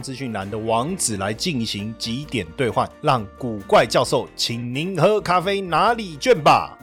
资讯栏的网址来进行几点兑换，让古怪教授请您喝咖啡拿礼券吧。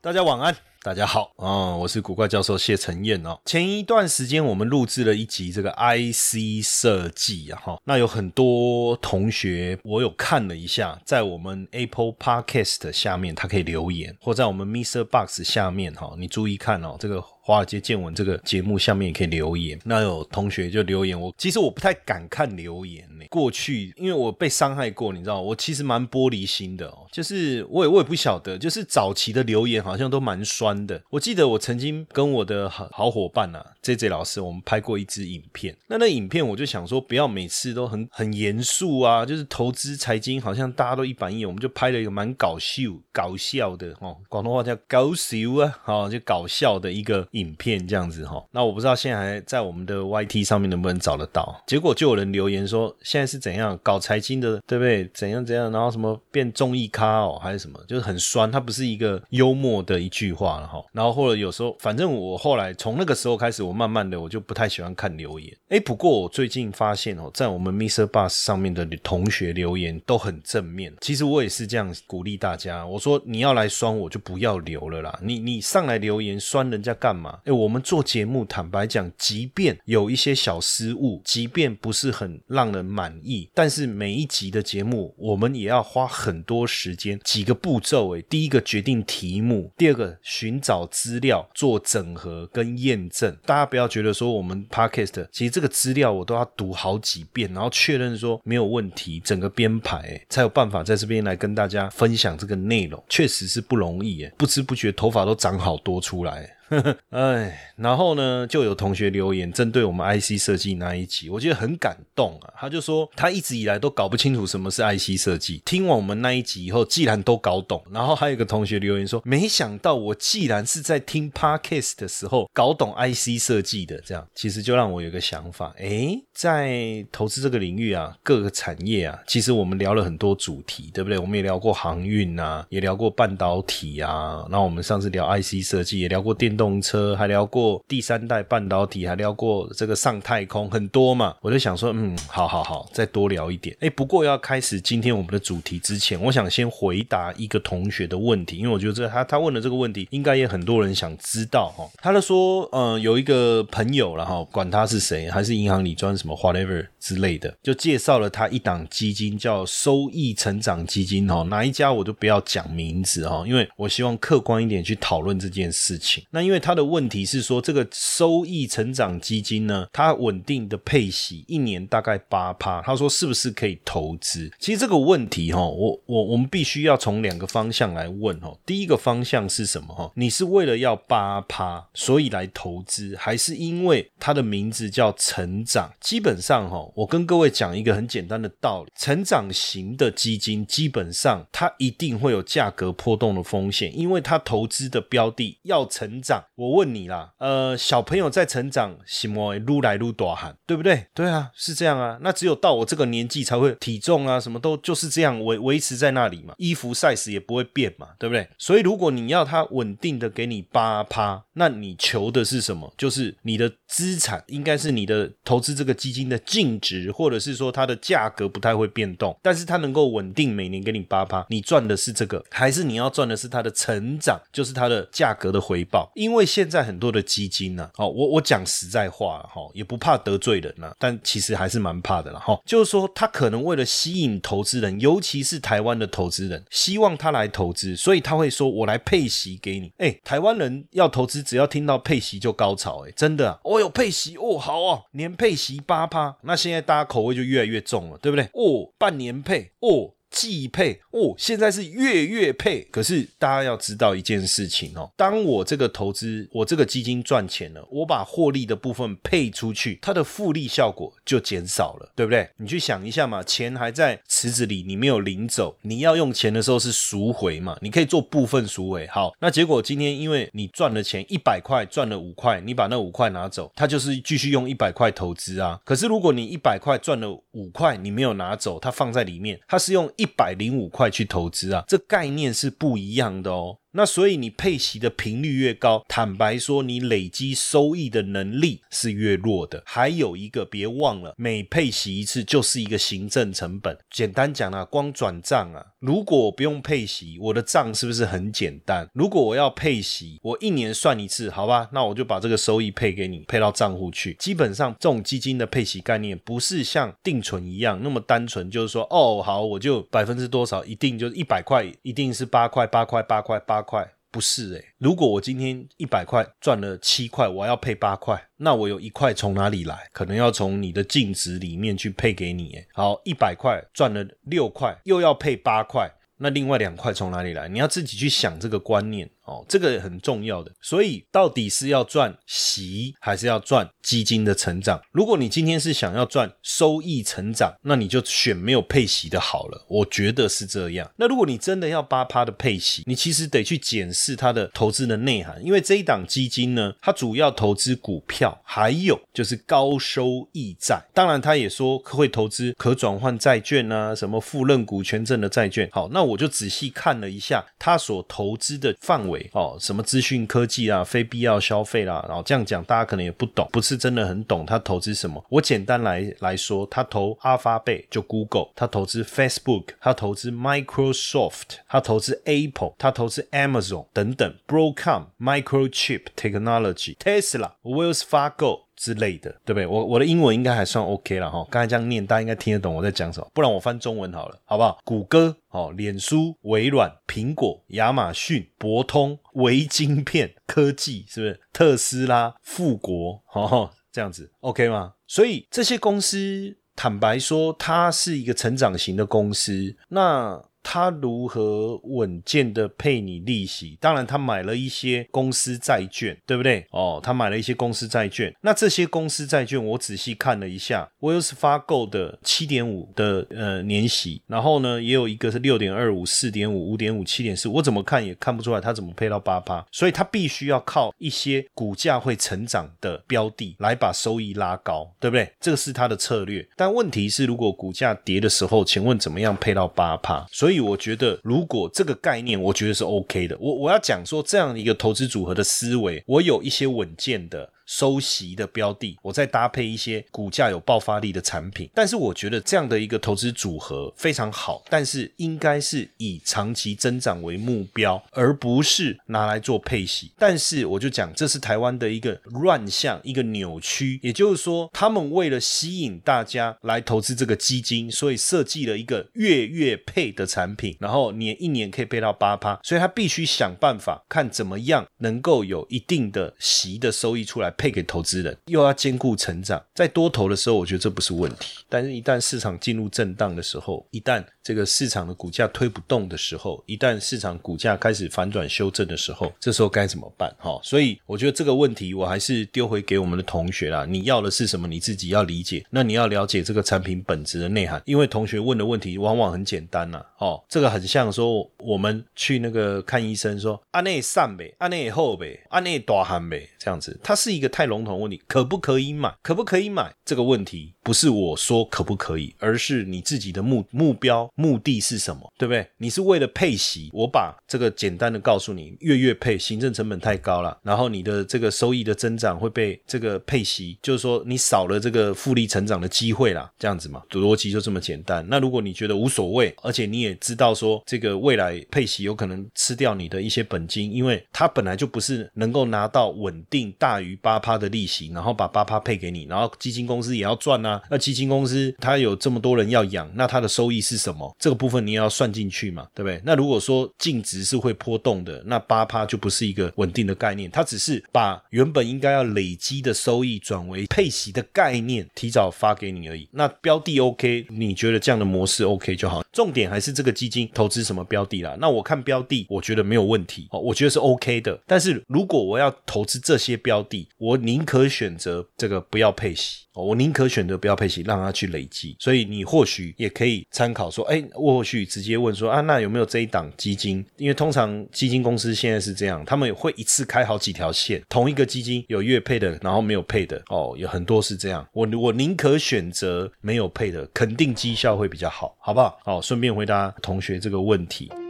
大家晚安。大家好啊，我是古怪教授谢承彦哦。前一段时间我们录制了一集这个 IC 设计啊，哈，那有很多同学我有看了一下，在我们 Apple Podcast 下面他可以留言，或在我们 Mr. Box 下面哈，你注意看哦，这个。华尔街见闻这个节目下面也可以留言，那有同学就留言我，其实我不太敢看留言呢。过去因为我被伤害过，你知道，我其实蛮玻璃心的哦。就是我也我也不晓得，就是早期的留言好像都蛮酸的。我记得我曾经跟我的好好伙伴啊，J J 老师，我们拍过一支影片。那那影片我就想说，不要每次都很很严肃啊，就是投资财经好像大家都一板一眼，我们就拍了一个蛮搞笑搞笑的哦，广东话叫搞笑啊，哦，就搞笑的一个。影片这样子哈，那我不知道现在还在我们的 YT 上面能不能找得到。结果就有人留言说，现在是怎样搞财经的，对不对？怎样怎样，然后什么变综艺咖哦，还是什么，就是很酸。它不是一个幽默的一句话了哈。然后或者有时候，反正我后来从那个时候开始，我慢慢的我就不太喜欢看留言。哎，不过我最近发现哦，在我们 Mr. Bus 上面的同学留言都很正面。其实我也是这样鼓励大家，我说你要来酸我就不要留了啦。你你上来留言酸人家干嘛？哎，我们做节目，坦白讲，即便有一些小失误，即便不是很让人满意，但是每一集的节目，我们也要花很多时间，几个步骤。哎，第一个决定题目，第二个寻找资料，做整合跟验证。大家不要觉得说我们 podcast，其实这个资料我都要读好几遍，然后确认说没有问题，整个编排才有办法在这边来跟大家分享这个内容，确实是不容易。哎，不知不觉头发都长好多出来。哎，然后呢，就有同学留言针对我们 IC 设计那一集，我觉得很感动啊。他就说他一直以来都搞不清楚什么是 IC 设计，听完我们那一集以后，既然都搞懂。然后还有一个同学留言说，没想到我既然是在听 Podcast 的时候搞懂 IC 设计的，这样其实就让我有个想法，哎，在投资这个领域啊，各个产业啊，其实我们聊了很多主题，对不对？我们也聊过航运啊，也聊过半导体啊，然后我们上次聊 IC 设计，也聊过电动。动车还聊过第三代半导体，还聊过这个上太空很多嘛，我就想说，嗯，好好好，再多聊一点。哎，不过要开始今天我们的主题之前，我想先回答一个同学的问题，因为我觉得这他他问的这个问题，应该也很多人想知道哈。他就说，嗯，有一个朋友了哈管他是谁，还是银行里专什么 whatever 之类的，就介绍了他一档基金，叫收益成长基金哈，哪一家我就不要讲名字哈，因为我希望客观一点去讨论这件事情。那因为因为他的问题是说，这个收益成长基金呢，它稳定的配息一年大概八趴，他说是不是可以投资？其实这个问题哈，我我我们必须要从两个方向来问哈。第一个方向是什么哈？你是为了要八趴所以来投资，还是因为它的名字叫成长？基本上哈，我跟各位讲一个很简单的道理：成长型的基金基本上它一定会有价格波动的风险，因为它投资的标的要成长。我问你啦，呃，小朋友在成长，什么撸来撸大喊，对不对？对啊，是这样啊。那只有到我这个年纪才会体重啊，什么都就是这样维维持在那里嘛，衣服 size 也不会变嘛，对不对？所以如果你要它稳定的给你八趴，那你求的是什么？就是你的资产应该是你的投资这个基金的净值，或者是说它的价格不太会变动，但是它能够稳定每年给你八趴，你赚的是这个，还是你要赚的是它的成长，就是它的价格的回报？因为现在很多的基金呢，哦，我我讲实在话哈，也不怕得罪人呐，但其实还是蛮怕的了哈。就是说，他可能为了吸引投资人，尤其是台湾的投资人，希望他来投资，所以他会说：“我来配息给你。”哎，台湾人要投资，只要听到配息就高潮，哎，真的，哦有配息哦，好哦，年配息八趴，那现在大家口味就越来越重了，对不对？哦，半年配哦。季配哦，现在是月月配。可是大家要知道一件事情哦，当我这个投资，我这个基金赚钱了，我把获利的部分配出去，它的复利效果就减少了，对不对？你去想一下嘛，钱还在池子里，你没有领走，你要用钱的时候是赎回嘛？你可以做部分赎回。好，那结果今天因为你赚了钱一百块，赚了五块，你把那五块拿走，它就是继续用一百块投资啊。可是如果你一百块赚了五块，你没有拿走，它放在里面，它是用一一百零五块去投资啊，这概念是不一样的哦。那所以你配息的频率越高，坦白说，你累积收益的能力是越弱的。还有一个，别忘了，每配息一次就是一个行政成本。简单讲啊，光转账啊，如果我不用配息，我的账是不是很简单？如果我要配息，我一年算一次，好吧？那我就把这个收益配给你，配到账户去。基本上，这种基金的配息概念不是像定存一样那么单纯，就是说，哦，好，我就百分之多少，一定就是一百块，一定是八块，八块，八块，八。块不是诶，如果我今天一百块赚了七块，我要配八块，那我有一块从哪里来？可能要从你的净值里面去配给你。诶，好，一百块赚了六块，又要配八块，那另外两块从哪里来？你要自己去想这个观念。哦，这个很重要的，所以到底是要赚息还是要赚基金的成长？如果你今天是想要赚收益成长，那你就选没有配息的好了。我觉得是这样。那如果你真的要八趴的配息，你其实得去检视它的投资的内涵，因为这一档基金呢，它主要投资股票，还有就是高收益债。当然，他也说会投资可转换债券啊，什么富认股权证的债券。好，那我就仔细看了一下他所投资的范围。哦，什么资讯科技啊，非必要消费啦，然后这样讲，大家可能也不懂，不是真的很懂他投资什么。我简单来来说，他投阿发贝就 Google，他投资 Facebook，他投资 Microsoft，他投资 Apple，他投资 Amazon 等等，Broadcom、Microchip Technology、Tesla、Wells Fargo。之类的，对不对？我我的英文应该还算 OK 了哈。刚才这样念，大家应该听得懂我在讲什么。不然我翻中文好了，好不好？谷歌、哦，脸书、微软、苹果、亚马逊、博通、微晶片科技，是不是？特斯拉、富国，哦，这样子 OK 吗？所以这些公司，坦白说，它是一个成长型的公司。那他如何稳健的配你利息？当然，他买了一些公司债券，对不对？哦，他买了一些公司债券。那这些公司债券，我仔细看了一下，Wells Fargo 的七点五的呃年息，然后呢，也有一个是六点二五、四点五、五点五、七点四，我怎么看也看不出来他怎么配到八趴。所以，他必须要靠一些股价会成长的标的来把收益拉高，对不对？这个是他的策略。但问题是，如果股价跌的时候，请问怎么样配到八趴？所以。所以我觉得，如果这个概念，我觉得是 OK 的。我我要讲说，这样一个投资组合的思维，我有一些稳健的。收息的标的，我再搭配一些股价有爆发力的产品，但是我觉得这样的一个投资组合非常好，但是应该是以长期增长为目标，而不是拿来做配息。但是我就讲，这是台湾的一个乱象，一个扭曲，也就是说，他们为了吸引大家来投资这个基金，所以设计了一个月月配的产品，然后年一年可以配到八趴，所以他必须想办法看怎么样能够有一定的息的收益出来。配给投资人，又要兼顾成长，在多头的时候，我觉得这不是问题。但是，一旦市场进入震荡的时候，一旦这个市场的股价推不动的时候，一旦市场股价开始反转修正的时候，这时候该怎么办？哈，所以我觉得这个问题，我还是丢回给我们的同学啦。你要的是什么？你自己要理解。那你要了解这个产品本质的内涵，因为同学问的问题往往很简单呐。哦，这个很像说我们去那个看医生，说阿内上呗，阿内后呗，阿内大汗呗，这样子，它是一一个。太笼统问题，可不可以买？可不可以买？这个问题不是我说可不可以，而是你自己的目目标目的是什么，对不对？你是为了配息，我把这个简单的告诉你，月月配，行政成本太高了，然后你的这个收益的增长会被这个配息，就是说你少了这个复利成长的机会啦，这样子嘛，逻辑就这么简单。那如果你觉得无所谓，而且你也知道说这个未来配息有可能吃掉你的一些本金，因为它本来就不是能够拿到稳定大于八。八趴的利息，然后把八趴配给你，然后基金公司也要赚啊。那基金公司它有这么多人要养，那它的收益是什么？这个部分你也要算进去嘛，对不对？那如果说净值是会波动的，那八趴就不是一个稳定的概念，它只是把原本应该要累积的收益转为配息的概念，提早发给你而已。那标的 OK，你觉得这样的模式 OK 就好。重点还是这个基金投资什么标的啦。那我看标的，我觉得没有问题哦，我觉得是 OK 的。但是如果我要投资这些标的，我宁可选择这个不要配息。我宁可选择不要配息，让它去累积。所以你或许也可以参考说，哎，或许直接问说啊，那有没有这一档基金？因为通常基金公司现在是这样，他们会一次开好几条线，同一个基金有月配的，然后没有配的，哦，有很多是这样。我我宁可选择没有配的，肯定绩效会比较好，好不好？好，顺便回答同学这个问题。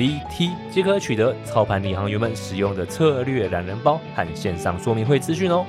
VT 即可取得操盘领航员们使用的策略懒人包和线上说明会资讯哦。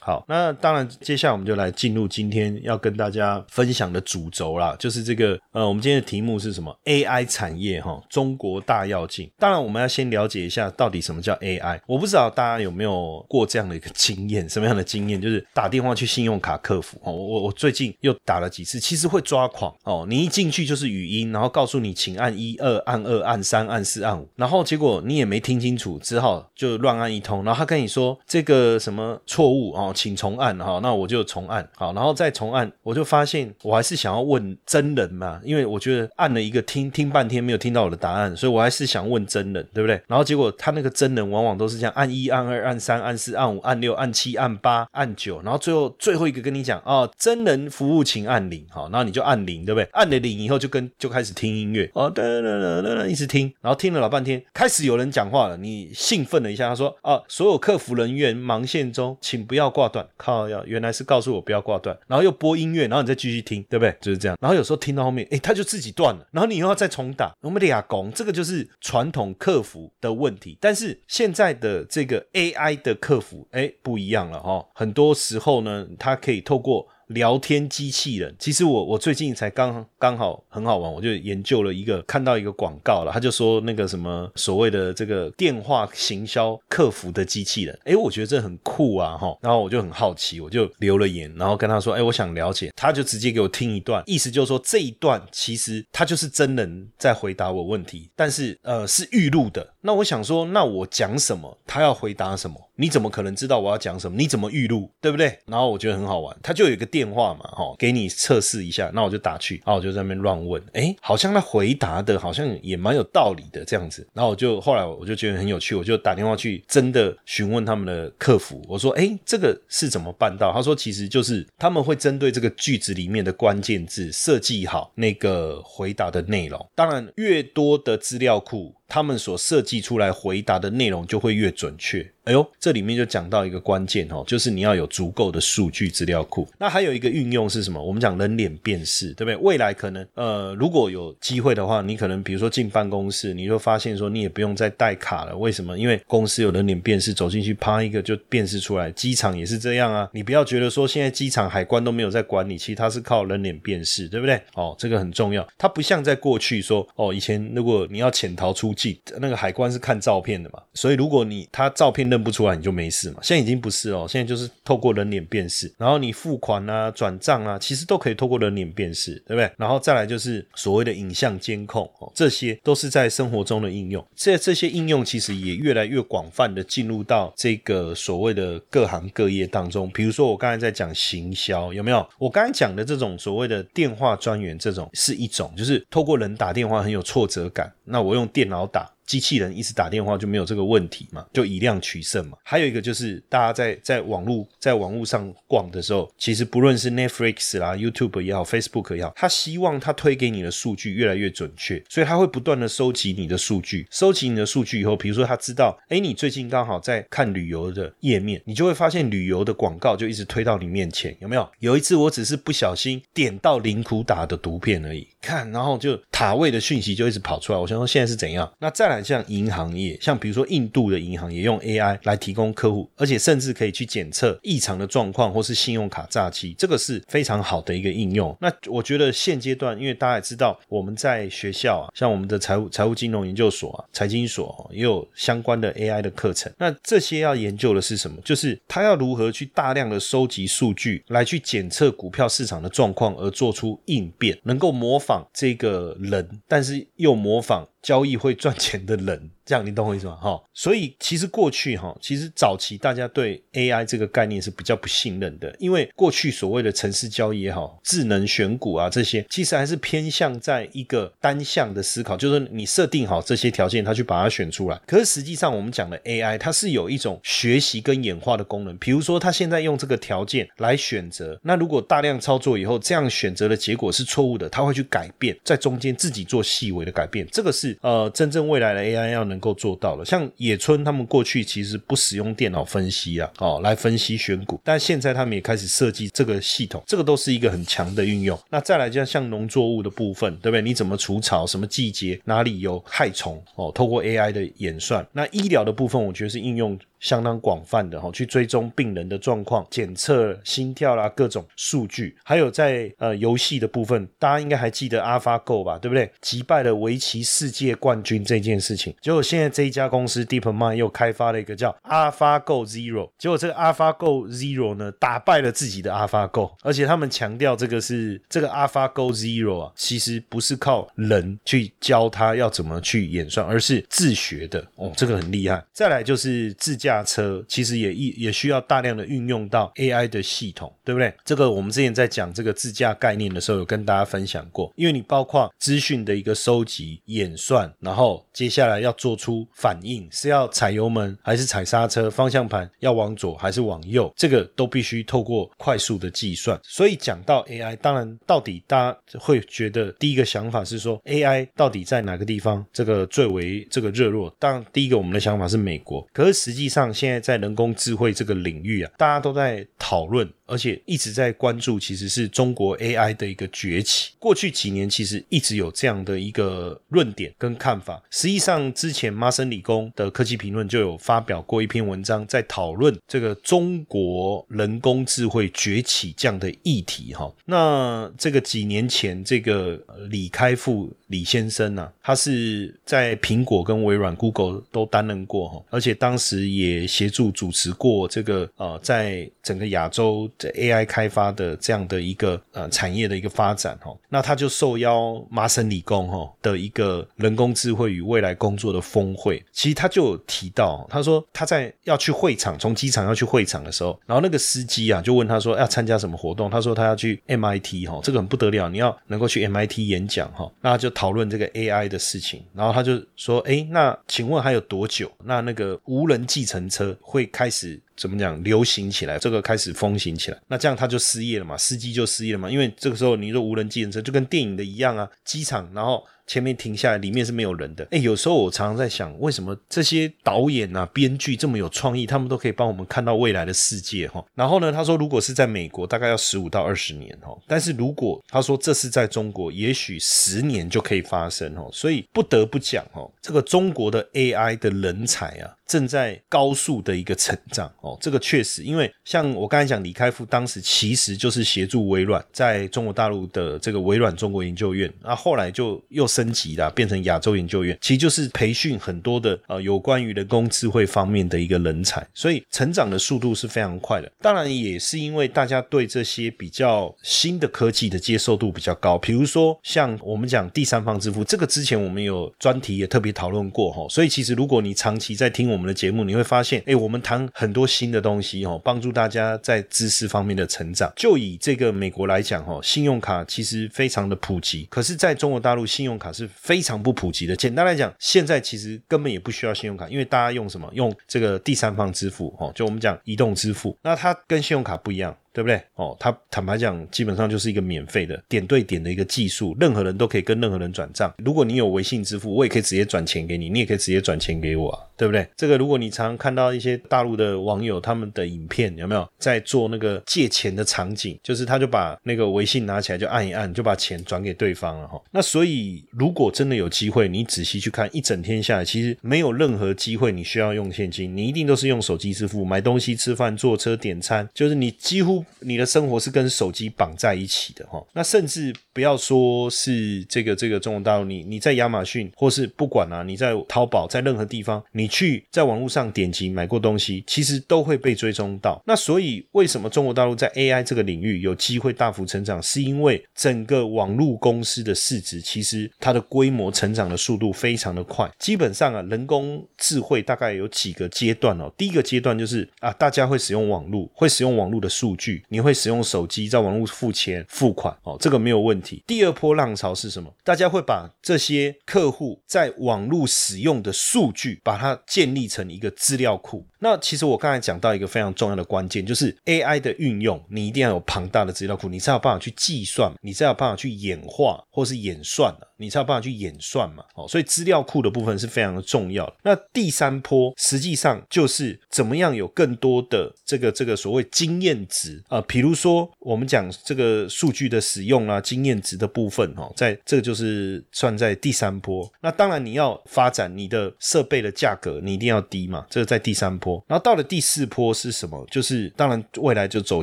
好，那当然，接下来我们就来进入今天要跟大家分享的主轴啦，就是这个呃，我们今天的题目是什么？AI 产业哈，中国大跃进。当然，我们要先了解一下到底什么叫 AI。我不知道大家有没有过这样的一个经验，什么样的经验？就是打电话去信用卡客服哦，我我最近又打了几次，其实会抓狂哦。你一进去就是语音，然后告诉你请按一二，按二，按三，按四，按五，然后结果你也没听清楚，只好就乱按一通，然后他跟你说这个什么错误哦。请重按哈，那我就重按好，然后再重按，我就发现我还是想要问真人嘛，因为我觉得按了一个听听半天没有听到我的答案，所以我还是想问真人，对不对？然后结果他那个真人往往都是这样按一、按二、按三、按四、按五、按六、按七、按八、按九，然后最后最后一个跟你讲哦，真人服务请按零，好，然后你就按零，对不对？按了零以后就跟就开始听音乐哦，噔噔噔噔噔，一直听，然后听了老半天，开始有人讲话了，你兴奋了一下，他说啊，所有客服人员忙线中，请不要挂。断靠要原来是告诉我不要挂断，然后又播音乐，然后你再继续听，对不对？就是这样。然后有时候听到后面，哎，他就自己断了，然后你又要再重打。我们俩讲，这个就是传统客服的问题。但是现在的这个 AI 的客服，哎，不一样了哈。很多时候呢，它可以透过。聊天机器人，其实我我最近才刚刚好很好玩，我就研究了一个，看到一个广告了，他就说那个什么所谓的这个电话行销客服的机器人，哎，我觉得这很酷啊哈，然后我就很好奇，我就留了言，然后跟他说，哎，我想了解，他就直接给我听一段，意思就是说这一段其实他就是真人在回答我问题，但是呃是预录的，那我想说，那我讲什么，他要回答什么？你怎么可能知道我要讲什么？你怎么预录，对不对？然后我觉得很好玩，他就有一个电话嘛，哈，给你测试一下。那我就打去，然后我就在那边乱问，哎，好像他回答的好像也蛮有道理的这样子。然后我就后来我就觉得很有趣，我就打电话去真的询问他们的客服，我说，哎，这个是怎么办到？他说，其实就是他们会针对这个句子里面的关键字设计好那个回答的内容。当然，越多的资料库。他们所设计出来回答的内容就会越准确。哎呦，这里面就讲到一个关键哦，就是你要有足够的数据资料库。那还有一个运用是什么？我们讲人脸辨识，对不对？未来可能呃，如果有机会的话，你可能比如说进办公室，你就发现说你也不用再带卡了。为什么？因为公司有人脸辨识，走进去啪一个就辨识出来。机场也是这样啊。你不要觉得说现在机场海关都没有在管你，其实它是靠人脸辨识，对不对？哦，这个很重要。它不像在过去说哦，以前如果你要潜逃出境，那个海关是看照片的嘛，所以如果你他照片认不出来，你就没事嘛。现在已经不是哦，现在就是透过人脸辨识，然后你付款啊、转账啊，其实都可以透过人脸辨识，对不对？然后再来就是所谓的影像监控哦，这些都是在生活中的应用。这这些应用其实也越来越广泛的进入到这个所谓的各行各业当中。比如说我刚才在讲行销，有没有？我刚才讲的这种所谓的电话专员，这种是一种，就是透过人打电话很有挫折感，那我用电脑打。机器人一直打电话就没有这个问题嘛，就以量取胜嘛。还有一个就是大家在在网络在网络上逛的时候，其实不论是 Netflix 啦、YouTube 也好、Facebook 也好，他希望他推给你的数据越来越准确，所以他会不断的收集你的数据，收集你的数据以后，比如说他知道，哎，你最近刚好在看旅游的页面，你就会发现旅游的广告就一直推到你面前，有没有？有一次我只是不小心点到林苦打的图片而已，看，然后就塔位的讯息就一直跑出来，我想说现在是怎样？那再来像银行业，像比如说印度的银行也用 AI 来提供客户，而且甚至可以去检测异常的状况或是信用卡诈欺，这个是非常好的一个应用。那我觉得现阶段，因为大家也知道我们在学校啊，像我们的财务财务金融研究所啊、财经所也有相关的 AI 的课程。那这些要研究的是什么？就是它要如何去大量的收集数据，来去检测股票市场的状况，而做出应变，能够模仿这个人，但是又模仿交易会赚钱的人。这样你懂我意思吗？哈，所以其实过去哈，其实早期大家对 AI 这个概念是比较不信任的，因为过去所谓的城市交易也好，智能选股啊这些，其实还是偏向在一个单向的思考，就是你设定好这些条件，它去把它选出来。可是实际上我们讲的 AI，它是有一种学习跟演化的功能。比如说，它现在用这个条件来选择，那如果大量操作以后，这样选择的结果是错误的，它会去改变，在中间自己做细微的改变。这个是呃，真正未来的 AI 要能。能够做到了，像野村他们过去其实不使用电脑分析啊，哦，来分析选股，但现在他们也开始设计这个系统，这个都是一个很强的运用。那再来就像农作物的部分，对不对？你怎么除草？什么季节？哪里有害虫？哦，透过 AI 的演算。那医疗的部分，我觉得是应用。相当广泛的哈，去追踪病人的状况，检测心跳啦，各种数据，还有在呃游戏的部分，大家应该还记得 AlphaGo 吧，对不对？击败了围棋世界冠军这件事情，结果现在这一家公司 DeepMind 又开发了一个叫 AlphaGo Zero，结果这个 AlphaGo Zero 呢，打败了自己的 AlphaGo，而且他们强调这个是这个 AlphaGo Zero 啊，其实不是靠人去教他要怎么去演算，而是自学的哦，这个很厉害。再来就是自家。驾车其实也也也需要大量的运用到 AI 的系统，对不对？这个我们之前在讲这个自驾概念的时候，有跟大家分享过。因为你包括资讯的一个收集、演算，然后接下来要做出反应，是要踩油门还是踩刹车，方向盘要往左还是往右，这个都必须透过快速的计算。所以讲到 AI，当然到底大家会觉得第一个想法是说 AI 到底在哪个地方这个最为这个热络？当然第一个我们的想法是美国，可是实际上。像现在在人工智慧这个领域啊，大家都在讨论。而且一直在关注，其实是中国 AI 的一个崛起。过去几年其实一直有这样的一个论点跟看法。实际上，之前麻省理工的科技评论就有发表过一篇文章，在讨论这个中国人工智慧崛起这样的议题。哈，那这个几年前，这个李开复李先生呢，他是在苹果跟微软、Google 都担任过哈，而且当时也协助主持过这个呃，在整个亚洲。这 AI 开发的这样的一个呃产业的一个发展哈，那他就受邀麻省理工哈的一个人工智慧与未来工作的峰会，其实他就有提到，他说他在要去会场，从机场要去会场的时候，然后那个司机啊就问他说要参加什么活动，他说他要去 MIT 哈，这个很不得了，你要能够去 MIT 演讲哈，那就讨论这个 AI 的事情，然后他就说，哎，那请问还有多久？那那个无人计程车会开始？怎么讲？流行起来，这个开始风行起来，那这样他就失业了嘛？司机就失业了嘛？因为这个时候你说无人机程车就跟电影的一样啊，机场然后。前面停下来，里面是没有人的。哎，有时候我常常在想，为什么这些导演啊、编剧这么有创意，他们都可以帮我们看到未来的世界哈？然后呢，他说，如果是在美国，大概要十五到二十年哈。但是如果他说这是在中国，也许十年就可以发生哦。所以不得不讲哦，这个中国的 AI 的人才啊，正在高速的一个成长哦。这个确实，因为像我刚才讲，李开复当时其实就是协助微软在中国大陆的这个微软中国研究院，那后来就又。升级的变成亚洲研究院，其实就是培训很多的呃有关于人工智慧方面的一个人才，所以成长的速度是非常快的。当然也是因为大家对这些比较新的科技的接受度比较高，比如说像我们讲第三方支付，这个之前我们有专题也特别讨论过哈。所以其实如果你长期在听我们的节目，你会发现，哎，我们谈很多新的东西哦，帮助大家在知识方面的成长。就以这个美国来讲哈，信用卡其实非常的普及，可是在中国大陆信用卡。是非常不普及的。简单来讲，现在其实根本也不需要信用卡，因为大家用什么？用这个第三方支付哦，就我们讲移动支付，那它跟信用卡不一样。对不对？哦，他坦白讲，基本上就是一个免费的点对点的一个技术，任何人都可以跟任何人转账。如果你有微信支付，我也可以直接转钱给你，你也可以直接转钱给我，啊，对不对？这个如果你常常看到一些大陆的网友他们的影片，有没有在做那个借钱的场景？就是他就把那个微信拿起来就按一按，就把钱转给对方了哈。那所以如果真的有机会，你仔细去看一整天下来，其实没有任何机会你需要用现金，你一定都是用手机支付，买东西、吃饭、坐车、点餐，就是你几乎。你的生活是跟手机绑在一起的哈，那甚至不要说是这个这个中国大陆，你你在亚马逊或是不管啊，你在淘宝，在任何地方，你去在网络上点击买过东西，其实都会被追踪到。那所以为什么中国大陆在 AI 这个领域有机会大幅成长，是因为整个网络公司的市值其实它的规模成长的速度非常的快。基本上啊，人工智慧大概有几个阶段哦。第一个阶段就是啊，大家会使用网络，会使用网络的数据。你会使用手机在网络付钱付款哦，这个没有问题。第二波浪潮是什么？大家会把这些客户在网络使用的数据，把它建立成一个资料库。那其实我刚才讲到一个非常重要的关键，就是 AI 的运用，你一定要有庞大的资料库，你才有办法去计算，你才有办法去演化或是演算，你才有办法去演算嘛。哦，所以资料库的部分是非常的重要。那第三波实际上就是怎么样有更多的这个这个所谓经验值啊。比如说，我们讲这个数据的使用啊，经验值的部分，哈，在这个就是算在第三波。那当然，你要发展你的设备的价格，你一定要低嘛，这个在第三波。然后到了第四波是什么？就是当然未来就走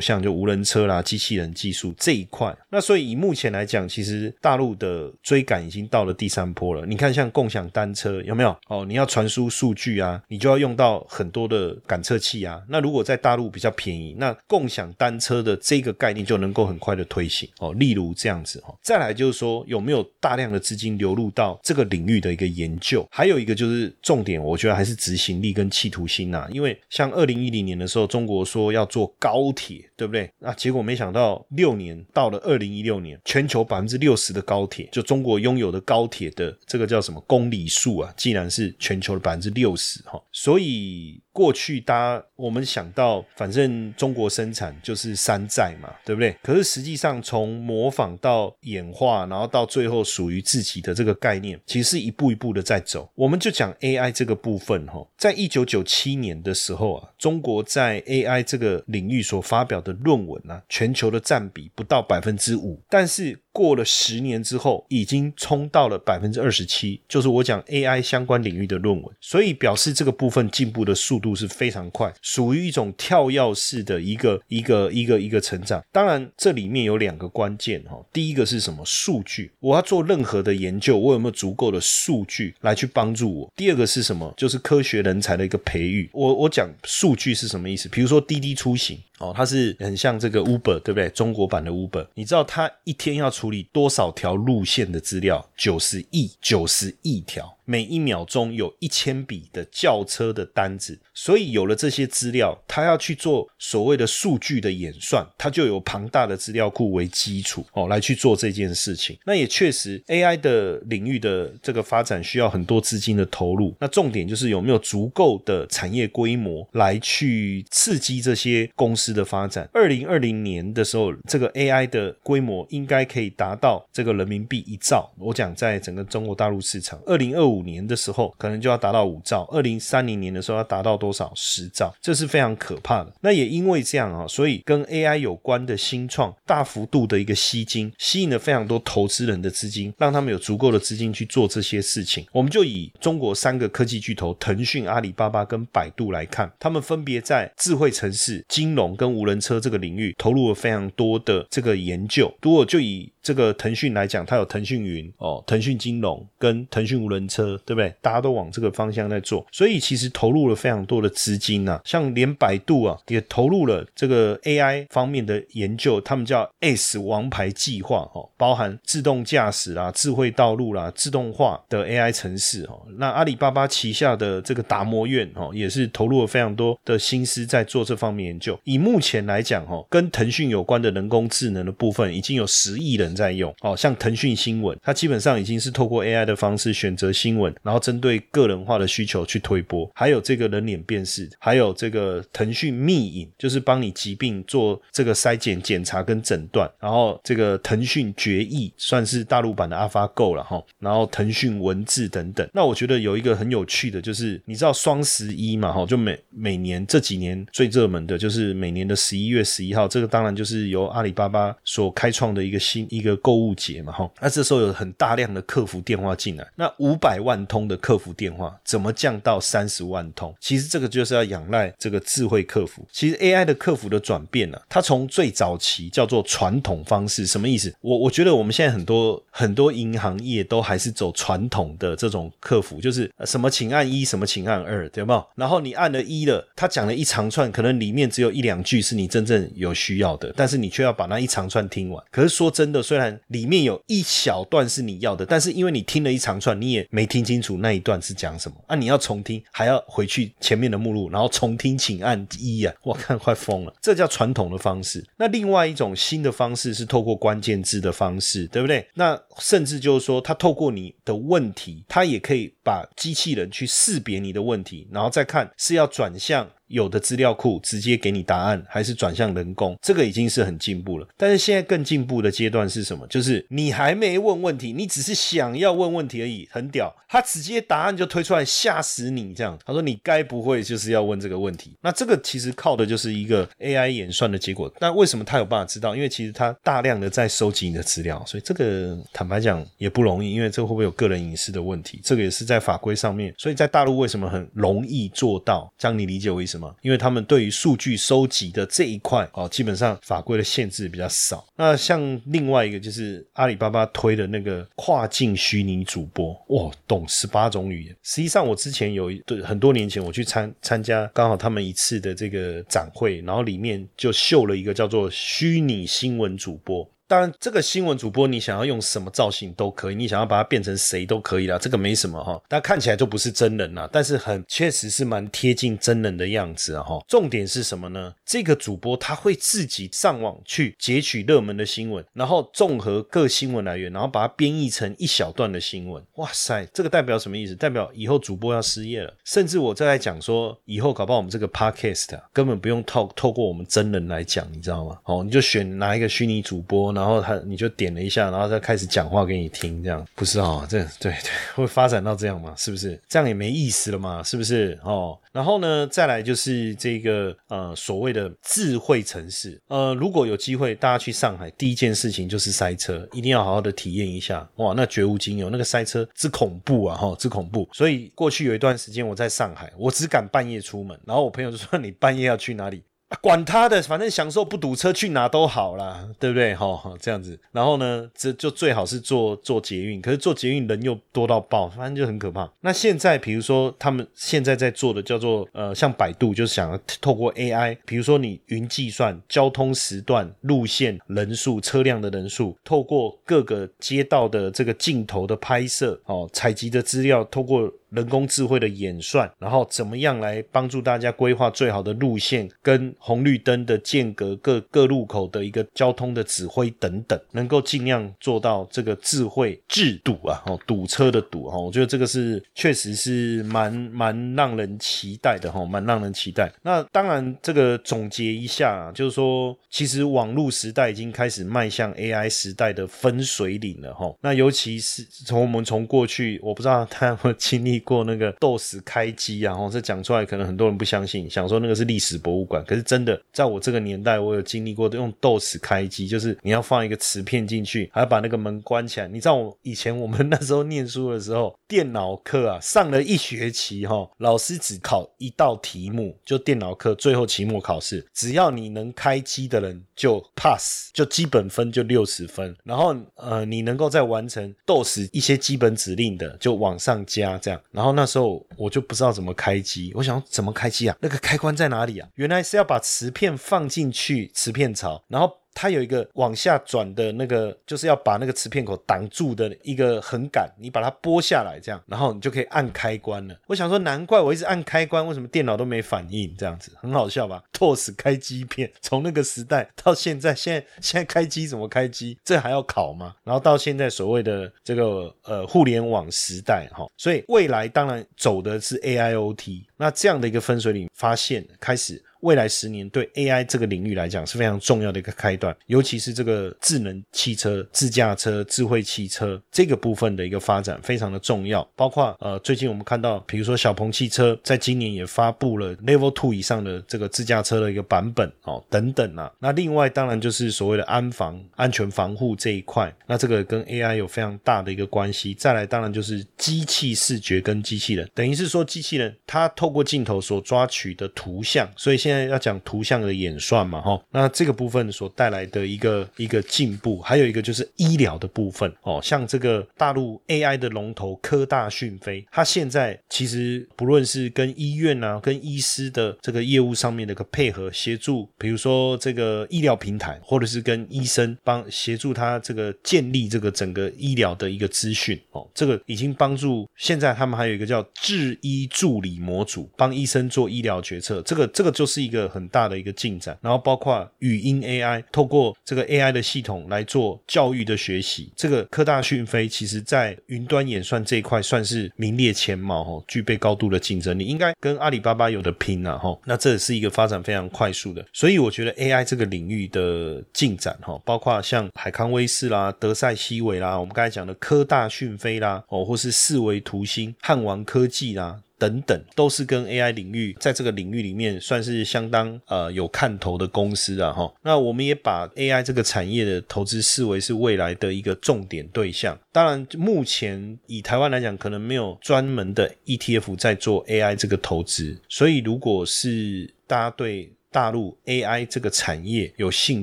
向就无人车啦、机器人技术这一块。那所以以目前来讲，其实大陆的追赶已经到了第三波了。你看，像共享单车有没有？哦，你要传输数据啊，你就要用到很多的感测器啊。那如果在大陆比较便宜，那共享单车。的这个概念就能够很快的推行哦，例如这样子哈，再来就是说有没有大量的资金流入到这个领域的一个研究，还有一个就是重点，我觉得还是执行力跟企图心呐。因为像二零一零年的时候，中国说要做高铁，对不对？那结果没想到六年到了二零一六年，全球百分之六十的高铁，就中国拥有的高铁的这个叫什么公里数啊，竟然是全球的百分之六十哈，所以。过去，大家我们想到，反正中国生产就是山寨嘛，对不对？可是实际上，从模仿到演化，然后到最后属于自己的这个概念，其实是一步一步的在走。我们就讲 AI 这个部分哈，在一九九七年的时候啊，中国在 AI 这个领域所发表的论文啊，全球的占比不到百分之五，但是。过了十年之后，已经冲到了百分之二十七，就是我讲 AI 相关领域的论文，所以表示这个部分进步的速度度是非常快，属于一种跳跃式的一个一个一个一个成长。当然，这里面有两个关键哈，第一个是什么？数据，我要做任何的研究，我有没有足够的数据来去帮助我？第二个是什么？就是科学人才的一个培育。我我讲数据是什么意思？比如说滴滴出行。哦，它是很像这个 Uber，对不对？中国版的 Uber，你知道它一天要处理多少条路线的资料？九十亿，九十亿条。每一秒钟有一千笔的轿车的单子，所以有了这些资料，他要去做所谓的数据的演算，他就有庞大的资料库为基础哦，来去做这件事情。那也确实，AI 的领域的这个发展需要很多资金的投入。那重点就是有没有足够的产业规模来去刺激这些公司的发展。二零二零年的时候，这个 AI 的规模应该可以达到这个人民币一兆。我讲在整个中国大陆市场，二零二五。五年的时候，可能就要达到五兆；二零三零年的时候，要达到多少？十兆，这是非常可怕的。那也因为这样啊，所以跟 AI 有关的新创大幅度的一个吸金，吸引了非常多投资人的资金，让他们有足够的资金去做这些事情。我们就以中国三个科技巨头腾讯、阿里巴巴跟百度来看，他们分别在智慧城市、金融跟无人车这个领域投入了非常多的这个研究。如果就以这个腾讯来讲，它有腾讯云哦，腾讯金融跟腾讯无人车，对不对？大家都往这个方向在做，所以其实投入了非常多的资金呐。像连百度啊，也投入了这个 AI 方面的研究，他们叫 S 王牌计划哦，包含自动驾驶啦、智慧道路啦、自动化的 AI 城市哦。那阿里巴巴旗下的这个达摩院哦，也是投入了非常多的心思在做这方面研究。以目前来讲哦，跟腾讯有关的人工智能的部分，已经有十亿人。在用。哦，像腾讯新闻，它基本上已经是透过 AI 的方式选择新闻，然后针对个人化的需求去推播。还有这个人脸辨识，还有这个腾讯密影，就是帮你疾病做这个筛检、检查跟诊断。然后这个腾讯决议算是大陆版的 AlphaGo 了哈。然后腾讯文字等等。那我觉得有一个很有趣的，就是你知道双十一嘛哈，就每每年这几年最热门的就是每年的十一月十一号，这个当然就是由阿里巴巴所开创的一个新一个购物节嘛哈。那这时候有很大量的客服电话进来，那五百万通的客服电话怎么降到三十万通？其实这个就是要仰赖这个智慧客服。其实 AI 的客服的转变呢，它从最早期叫做传统方式，什么意思？我我觉得我们现在很多很多银行业都还是走传统的这种客服，就是什么请按一，什么请按二，对吗？然后你按了一了，他讲了一长串，可能里面只有一两句是你真正有需要的，但是你却要把那一长串听完。可是说真的，虽虽然里面有一小段是你要的，但是因为你听了一长串，你也没听清楚那一段是讲什么啊！你要重听，还要回去前面的目录，然后重听，请按一啊！我看快疯了，这叫传统的方式。那另外一种新的方式是透过关键字的方式，对不对？那甚至就是说，它透过你的问题，它也可以把机器人去识别你的问题，然后再看是要转向。有的资料库直接给你答案，还是转向人工，这个已经是很进步了。但是现在更进步的阶段是什么？就是你还没问问题，你只是想要问问题而已，很屌，他直接答案就推出来，吓死你！这样，他说你该不会就是要问这个问题？那这个其实靠的就是一个 AI 演算的结果。那为什么他有办法知道？因为其实他大量的在收集你的资料，所以这个坦白讲也不容易，因为这会不会有个人隐私的问题？这个也是在法规上面。所以在大陆为什么很容易做到？这样你理解为什因为他们对于数据收集的这一块哦，基本上法规的限制比较少。那像另外一个就是阿里巴巴推的那个跨境虚拟主播，哇，懂十八种语言。实际上我之前有一对很多年前我去参参加，刚好他们一次的这个展会，然后里面就秀了一个叫做虚拟新闻主播。当然，这个新闻主播你想要用什么造型都可以，你想要把它变成谁都可以啦，这个没什么哈。但看起来就不是真人啦，但是很确实是蛮贴近真人的样子啊哈。重点是什么呢？这个主播他会自己上网去截取热门的新闻，然后综合各新闻来源，然后把它编译成一小段的新闻。哇塞，这个代表什么意思？代表以后主播要失业了。甚至我再来讲说，以后搞不好我们这个 podcast 根本不用透透过我们真人来讲，你知道吗？哦，你就选拿一个虚拟主播。然后他你就点了一下，然后再开始讲话给你听，这样不是哦？这对对，会发展到这样吗？是不是？这样也没意思了嘛？是不是？哦，然后呢，再来就是这个呃所谓的智慧城市。呃，如果有机会大家去上海，第一件事情就是塞车，一定要好好的体验一下。哇，那绝无仅有，那个塞车之恐怖啊！哈，之恐怖。所以过去有一段时间我在上海，我只敢半夜出门，然后我朋友就说：“ 你半夜要去哪里？”管他的，反正享受不堵车，去哪都好啦，对不对？哈，这样子。然后呢，这就最好是坐坐捷运，可是坐捷运人又多到爆，反正就很可怕。那现在，比如说他们现在在做的叫做呃，像百度，就是想要透过 AI，比如说你云计算交通时段、路线、人数、车辆的人数，透过各个街道的这个镜头的拍摄，哦，采集的资料，透过。人工智慧的演算，然后怎么样来帮助大家规划最好的路线跟红绿灯的间隔、各各路口的一个交通的指挥等等，能够尽量做到这个智慧制堵啊，哦，堵车的堵哈，我觉得这个是确实是蛮蛮让人期待的哈，蛮让人期待。那当然，这个总结一下，就是说，其实网络时代已经开始迈向 AI 时代的分水岭了哈。那尤其是从我们从过去，我不知道他有没有经历。过那个 DOS 开机啊，然后这讲出来可能很多人不相信，想说那个是历史博物馆。可是真的，在我这个年代，我有经历过用 DOS 开机，就是你要放一个磁片进去，还要把那个门关起来。你知道我以前我们那时候念书的时候，电脑课啊上了一学期哈，老师只考一道题目，就电脑课最后期末考试，只要你能开机的人就 pass，就基本分就六十分。然后呃，你能够再完成 DOS 一些基本指令的，就往上加这样。然后那时候我就不知道怎么开机，我想怎么开机啊？那个开关在哪里啊？原来是要把磁片放进去磁片槽，然后。它有一个往下转的那个，就是要把那个磁片口挡住的一个横杆，你把它拨下来，这样，然后你就可以按开关了。我想说，难怪我一直按开关，为什么电脑都没反应？这样子很好笑吧？TOS 开机片，从那个时代到现在，现在现在开机怎么开机？这还要考吗？然后到现在所谓的这个呃互联网时代哈，所以未来当然走的是 AIoT。那这样的一个分水岭发现开始。未来十年对 AI 这个领域来讲是非常重要的一个开端，尤其是这个智能汽车、自驾车、智慧汽车这个部分的一个发展非常的重要。包括呃，最近我们看到，比如说小鹏汽车在今年也发布了 Level Two 以上的这个自驾车的一个版本哦，等等啊。那另外当然就是所谓的安防、安全防护这一块，那这个跟 AI 有非常大的一个关系。再来当然就是机器视觉跟机器人，等于是说机器人它透过镜头所抓取的图像，所以。现在要讲图像的演算嘛，哈，那这个部分所带来的一个一个进步，还有一个就是医疗的部分哦，像这个大陆 AI 的龙头科大讯飞，它现在其实不论是跟医院啊、跟医师的这个业务上面的一个配合协助，比如说这个医疗平台，或者是跟医生帮协助他这个建立这个整个医疗的一个资讯哦，这个已经帮助现在他们还有一个叫智医助理模组，帮医生做医疗决策，这个这个就是。是一个很大的一个进展，然后包括语音 AI，透过这个 AI 的系统来做教育的学习，这个科大讯飞其实在云端演算这一块算是名列前茅哈，具备高度的竞争力，应该跟阿里巴巴有的拼了哈。那这是一个发展非常快速的，所以我觉得 AI 这个领域的进展哈，包括像海康威视啦、德赛西韦啦，我们刚才讲的科大讯飞啦，哦，或是四维图新、汉王科技啦。等等，都是跟 AI 领域在这个领域里面算是相当呃有看头的公司啊哈。那我们也把 AI 这个产业的投资视为是未来的一个重点对象。当然，目前以台湾来讲，可能没有专门的 ETF 在做 AI 这个投资，所以如果是大家对。大陆 AI 这个产业有兴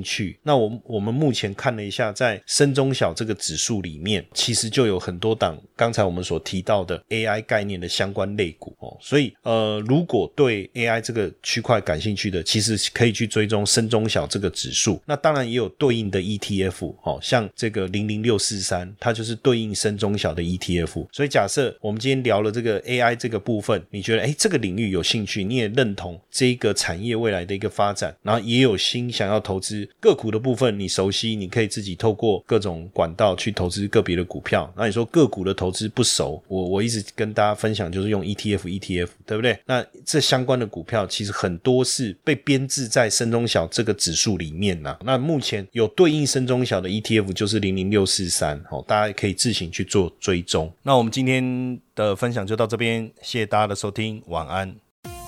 趣，那我我们目前看了一下，在深中小这个指数里面，其实就有很多档刚才我们所提到的 AI 概念的相关类股哦。所以呃，如果对 AI 这个区块感兴趣的，其实可以去追踪深中小这个指数。那当然也有对应的 ETF 哦，像这个零零六四三，它就是对应深中小的 ETF。所以假设我们今天聊了这个 AI 这个部分，你觉得哎这个领域有兴趣，你也认同这个产业未来的一个。的发展，然后也有心想要投资个股的部分，你熟悉，你可以自己透过各种管道去投资个别的股票。那你说个股的投资不熟，我我一直跟大家分享就是用 ETF，ETF 对不对？那这相关的股票其实很多是被编制在深中小这个指数里面呐。那目前有对应深中小的 ETF 就是零零六四三，哦，大家可以自行去做追踪。那我们今天的分享就到这边，谢谢大家的收听，晚安。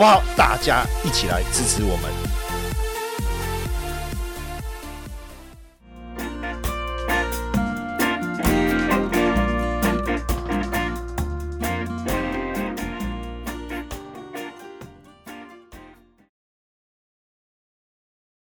好不好？大家一起来支持我们。